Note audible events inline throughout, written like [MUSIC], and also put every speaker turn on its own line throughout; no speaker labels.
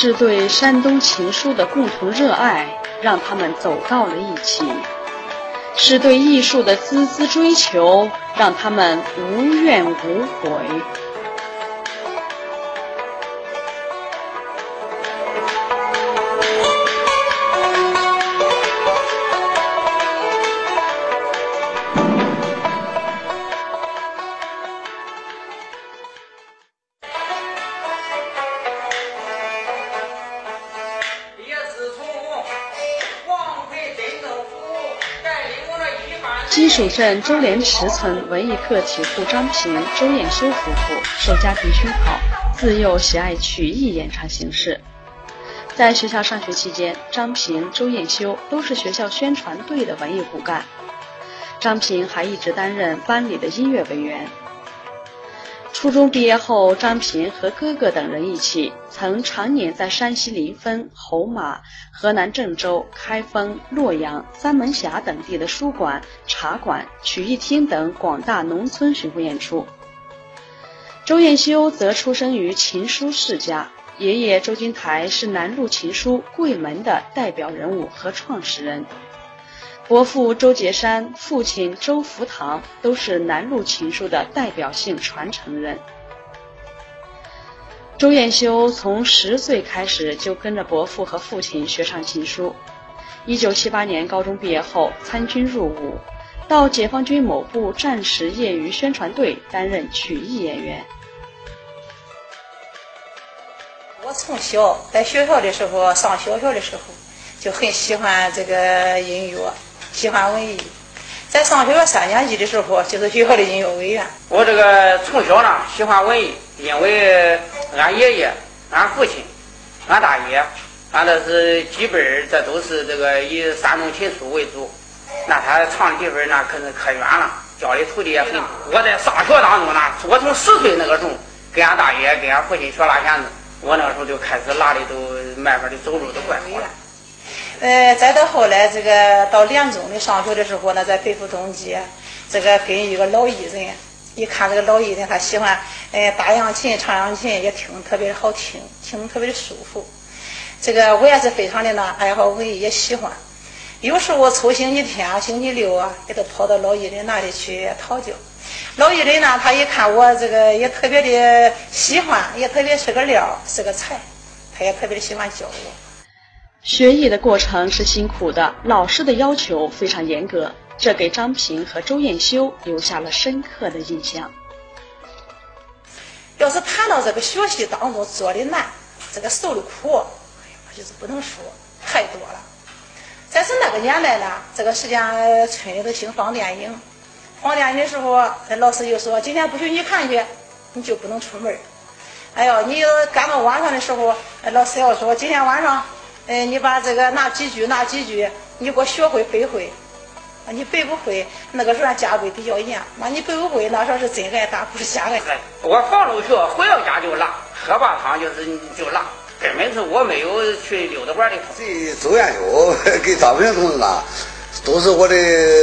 是对山东情书的共同热爱，让他们走到了一起；是对艺术的孜孜追求，让他们无怨无悔。水镇周连池村文艺课体户张平、周艳修夫妇受家庭熏陶，自幼喜爱曲艺演唱形式。在学校上学期间，张平、周艳修都是学校宣传队的文艺骨干。张平还一直担任班里的音乐委员。初中毕业后，张平和哥哥等人一起，曾常年在山西临汾、侯马、河南郑州、开封、洛阳、三门峡等地的书馆、茶馆、曲艺厅等广大农村巡回演出。周彦修则出生于琴书世家，爷爷周金台是南路琴书柜门的代表人物和创始人。伯父周杰山、父亲周福堂都是南路琴书的代表性传承人。周彦修从十岁开始就跟着伯父和父亲学唱琴书。一九七八年高中毕业后参军入伍，到解放军某部战时业余宣传队担任曲艺演员。
我从小在学校的时候，上小学的时候就很喜欢这个音乐。喜欢文艺，在上学三年级的时候，就是学校的音乐委员。
我这个从小呢喜欢文艺，因为俺爷爷、俺父亲、俺大爷，俺这是基本儿，这都是这个以山东琴书为主。那他唱的地方那可是可远了，教的徒弟也很多。我在上学当中呢，我从十岁那个时候，跟俺大爷、跟俺父亲学拉弦子，我那个时候就开始拉的都慢慢的走路都怪好了。
呃，再到后来，这个到连中的上学的时候呢，在北府东街，这个跟一个老艺人，一看这个老艺人，他喜欢，呃，打扬琴、唱扬琴，也听特别的好听，听特别的舒服。这个我也是非常的呢，爱好文艺，也喜欢。有时候抽星期天、星期六啊，也都跑到老艺人那里去讨教。老艺人呢，他一看我这个也特别的喜欢，也特别是个料，是个才，他也特别的喜欢教我。
学艺的过程是辛苦的，老师的要求非常严格，这给张平和周艳修留下了深刻的印象。
要是谈到这个学习当中做的难，这个受的苦，哎呀，就是不能说太多了。但是那个年代呢，这个时间村里头兴放电影，放电影的时候，老师就说今天不许你看去，你就不能出门。哎呦，你赶到晚上的时候，老师要说今天晚上。哎，你把这个哪几句哪几句，你给我学会背会。你背不会，那个时候家规比较严。那你背不会，那时候是真挨打，不是瞎挨。
我放了学，回到家就拉，喝罢汤就是就拉，根本是我没有去溜达玩的。
这周元修跟张平同志呢，都是我的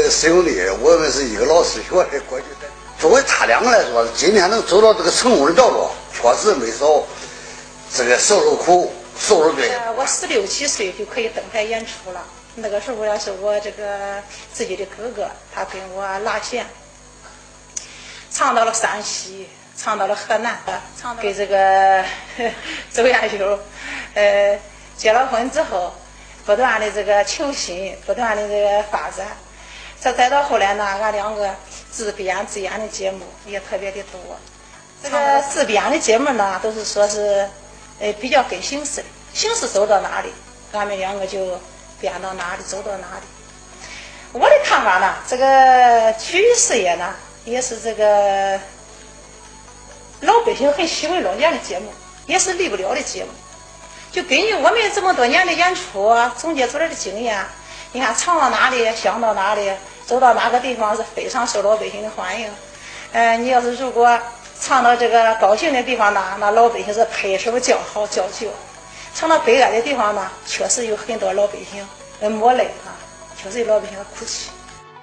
师兄弟，我们是一个老师学的。过去作为他两个来说，今天能走到这个成功的道路，确实没少这个受受苦。受了罪。
我十六七岁就可以登台演出了。那个时候也是我这个自己的哥哥，他跟我拉弦，唱到了山西，唱到了河南，唱给这个 [LAUGHS] 周艳修，呃，结了婚之后，不断的这个求新，不断的这个发展。这再到后来呢，俺两个自编自演的节目也特别的多。这个自编的节目呢，都是说是。哎，比较跟形势，形势走到哪里，俺们两个就编到哪里，走到哪里。我的看法呢，这个曲艺事业呢，也是这个老百姓很喜欢、老年的节目，也是离不了的节目。就根据我们这么多年的演出总结出来的经验，你看唱到哪里，想到哪里，走到哪个地方是非常受老百姓的欢迎。呃，你要是如果。唱到这个高兴的地方呢，那老百姓是拍手叫好叫绝；唱到悲哀的地方呢，确实有很多老百姓呃抹泪啊，确实有老百姓哭泣。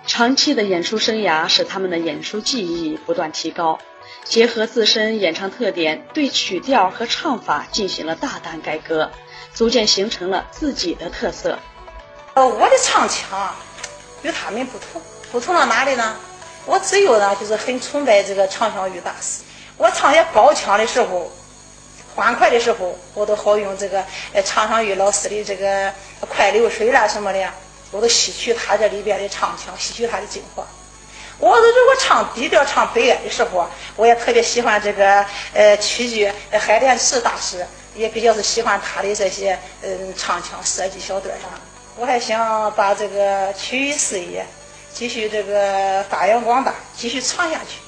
长期的演出生涯使他们的演出技艺不断提高，结合自身演唱特点，对曲调和唱法进行了大胆改革，逐渐形成了自己的特色。
呃，我的唱腔与他们不同，不同到哪里呢？我只有呢，就是很崇拜这个常香玉大师。我唱些高腔的时候，欢快的时候，我都好用这个呃常香玉老师的这个《快流水》啦什么的。我都吸取他这里边的唱腔，吸取他的精华。我如果唱低调、唱悲哀的时候，我也特别喜欢这个呃曲剧海莲池大师，也比较是喜欢他的这些嗯唱腔设计小段儿。我还想把这个曲艺事业继续这个发扬光大，继续传下去。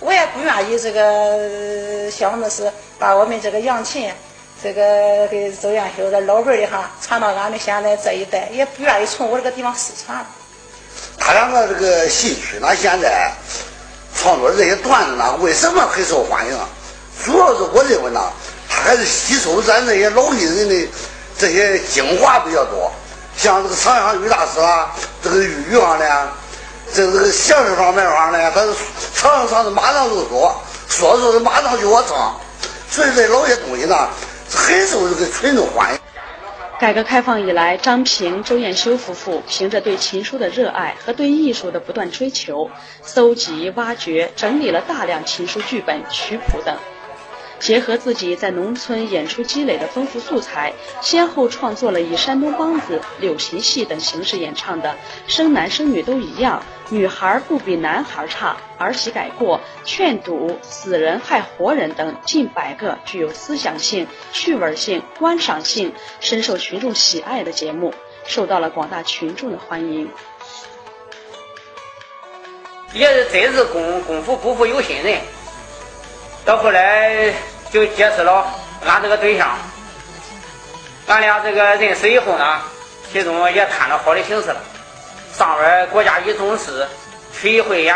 我也不愿意这个像那是把我们这个扬琴。这个给周艳修的老辈的哈传到俺们现在这一代，也不愿意从我这个地方失传。
他两个这个戏曲呢，现在创作的这些段子呢，为什么很受欢迎？主要是我认为呢，他还是吸收咱这些老艺人的这些精华比较多。像这个常香玉大师啦，这个豫剧上的，这这个相声方面上的，他是唱着唱着马上就说，说着说着马上就我唱，所以这老些东西呢。很受这个群众欢迎。
改革开放以来，张平、周艳修夫妇凭着对琴书的热爱和对艺术的不断追求，搜集、挖掘、整理了大量琴书剧本、曲谱等。结合自己在农村演出积累的丰富素材，先后创作了以山东梆子、柳琴戏等形式演唱的《生男生女都一样》《女孩不比男孩差》《儿媳改过》《劝赌》《死人害活人》等近百个具有思想性、趣味性、观赏性、深受群众喜爱的节目，受到了广大群众的欢迎。
也是真是功功夫不负有心人。到后来就结识了俺这个对象，俺俩这个认识以后呢，其中也谈了好的形式了。上边国家一重视曲艺汇演，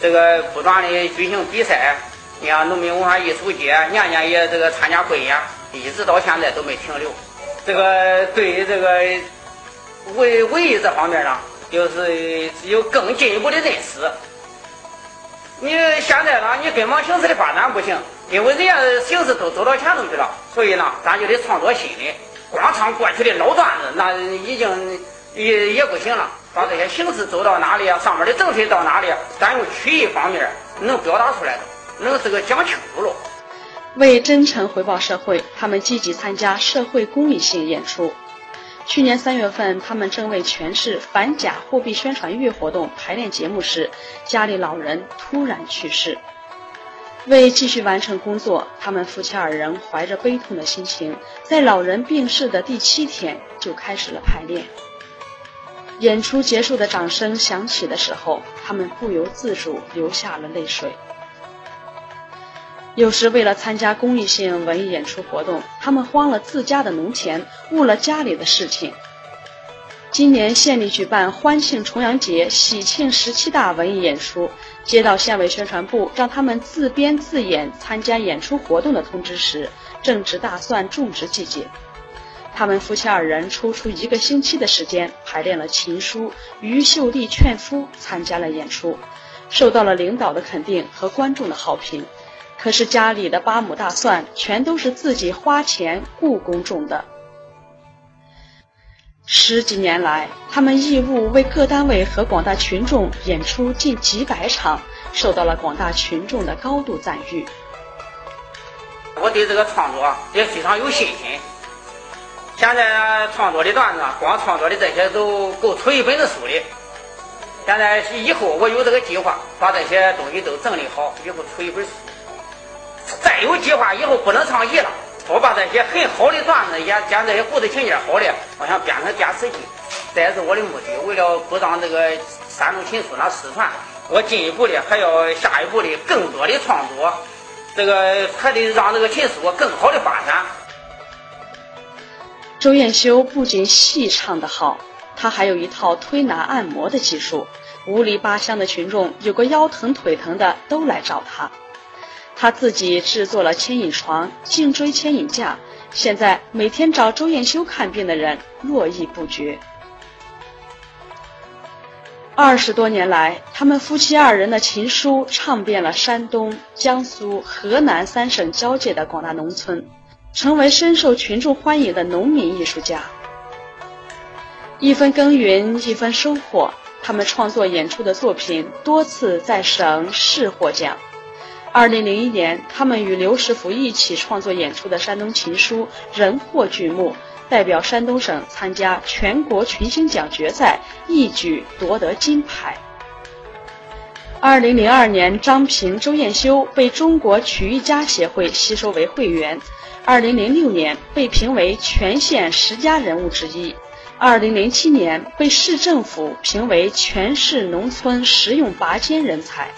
这个不断的举行比赛，你看农民文化艺术节年年也这个参加汇演，一直到现在都没停留。这个对于这个文文艺这方面呢，就是有更进一步的认识。你现在呢？你跟往形式的发展不行，因为人家形式都走到前头去了，所以呢，咱就得创作新的。光唱过去的老段子，那已经也也不行了。把这些形式走到哪里啊？上面的政策到哪里？咱用曲艺方面能表达出来的，能这个讲清楚了。
为真诚回报社会，他们积极参加社会公益性演出。去年三月份，他们正为全市反假货币宣传月活动排练节目时，家里老人突然去世。为继续完成工作，他们夫妻二人怀着悲痛的心情，在老人病逝的第七天就开始了排练。演出结束的掌声响起的时候，他们不由自主流下了泪水。有时为了参加公益性文艺演出活动，他们荒了自家的农田，误了家里的事情。今年县里举办欢庆重阳节、喜庆十七大文艺演出，接到县委宣传部让他们自编自演参加演出活动的通知时，正值大蒜种植季节。他们夫妻二人抽出一个星期的时间排练了情书《于秀丽劝夫》，参加了演出，受到了领导的肯定和观众的好评。可是家里的八亩大蒜全都是自己花钱雇工种的。十几年来，他们义务为各单位和广大群众演出近几百场，受到了广大群众的高度赞誉。
我对这个创作也非常有信心。现在创作的段子，光创作的这些都够出一本子书的。现在以后我有这个计划，把这些东西都整理好，以后出一本书。再有计划，以后不能唱戏了。我把这些很好的段子，演讲这些故事情节好的，我想编成电视剧。这也是我的目的。为了不让这个山东琴书那失传，我进一步的还要下一步的更多的创作，这个还得让这个琴书更好的发展。
周艳修不仅戏唱得好，他还有一套推拿按摩的技术。五里八乡的群众有个腰疼腿疼的，都来找他。他自己制作了牵引床、颈椎牵引架，
现在每天找周艳修看病的人络绎不绝。二十多年来，他们夫妻二人的情书唱遍了山东、江苏、河南三省交界的广大农村，成为深受群众欢迎的农民艺术家。一分耕耘一分收获，他们创作演出的作品多次在省市获奖。二零零一年，他们与刘师傅一起创作演出的《山东情书》人获剧目。代表山东省参加全国群星奖决赛，一举夺得金牌。二零零二年，张平、周艳修被中国曲艺家协会吸收为会员。二零零六年，被评为全县十佳人物之一。二零零七年，被市政府评为全市农村实用拔尖人才。